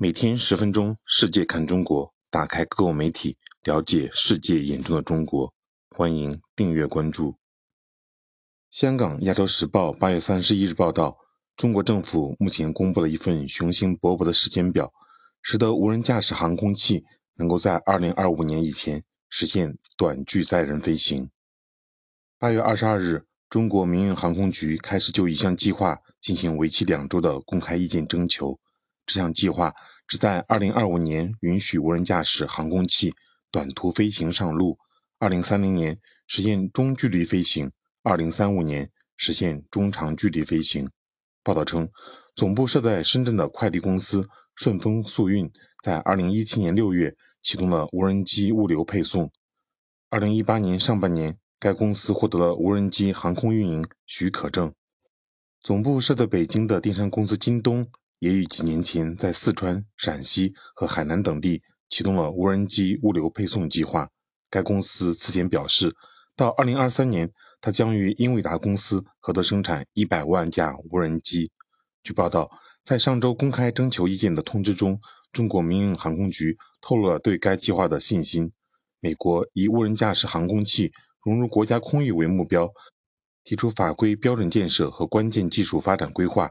每天十分钟，世界看中国，打开各国媒体，了解世界眼中的中国。欢迎订阅关注。香港《亚洲时报》八月三十一日报道，中国政府目前公布了一份雄心勃勃的时间表，使得无人驾驶航空器能够在二零二五年以前实现短距载人飞行。八月二十二日，中国民用航空局开始就一项计划进行为期两周的公开意见征求。这项计划旨在2025年允许无人驾驶航空器短途飞行上路，2030年实现中距离飞行，2035年实现中长距离飞行。报道称，总部设在深圳的快递公司顺丰速运在2017年6月启动了无人机物流配送。2018年上半年，该公司获得了无人机航空运营许可证。总部设在北京的电商公司京东。也于几年前在四川、陕西和海南等地启动了无人机物流配送计划。该公司此前表示，到2023年，它将与英伟达公司合作生产100万架无人机。据报道，在上周公开征求意见的通知中，中国民用航空局透露了对该计划的信心。美国以无人驾驶航空器融入国家空域为目标，提出法规标准建设和关键技术发展规划。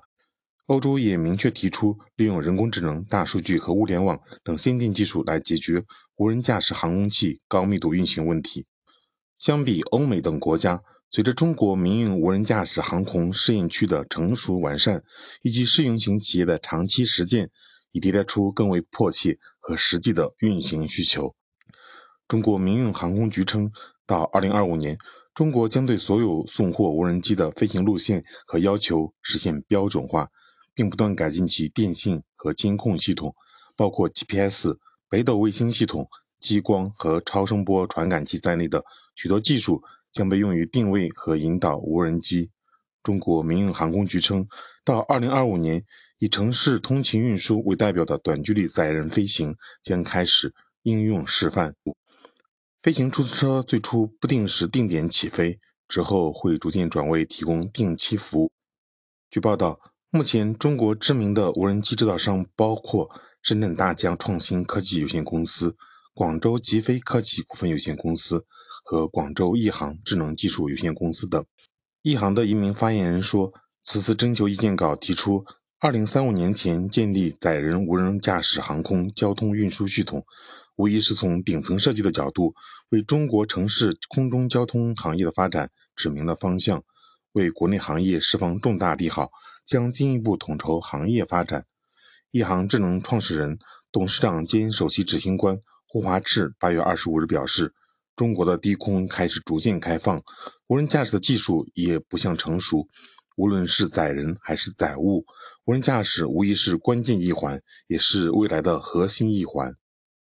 欧洲也明确提出，利用人工智能、大数据和物联网等先进技术来解决无人驾驶航空器高密度运行问题。相比欧美等国家，随着中国民用无人驾驶航空试验区的成熟完善，以及试运行企业的长期实践，已迭代出更为迫切和实际的运行需求。中国民用航空局称，到2025年，中国将对所有送货无人机的飞行路线和要求实现标准化。并不断改进其电信和监控系统，包括 GPS、北斗卫星系统、激光和超声波传感器在内的许多技术将被用于定位和引导无人机。中国民用航空局称，到2025年，以城市通勤运输为代表的短距离载人飞行将开始应用示范。飞行出租车最初不定时定点起飞，之后会逐渐转为提供定期服务。据报道。目前，中国知名的无人机制造商包括深圳大疆创新科技有限公司、广州极飞科技股份有限公司和广州亿航智能技术有限公司等。亿航的一名发言人说：“此次征求意见稿提出，2035年前建立载人无人驾驶航空交通运输系统，无疑是从顶层设计的角度，为中国城市空中交通行业的发展指明了方向。”为国内行业释放重大利好，将进一步统筹行业发展。亿航智能创始人、董事长兼首席执行官胡华志八月二十五日表示：“中国的低空开始逐渐开放，无人驾驶的技术也不像成熟。无论是载人还是载物，无人驾驶无疑是关键一环，也是未来的核心一环。”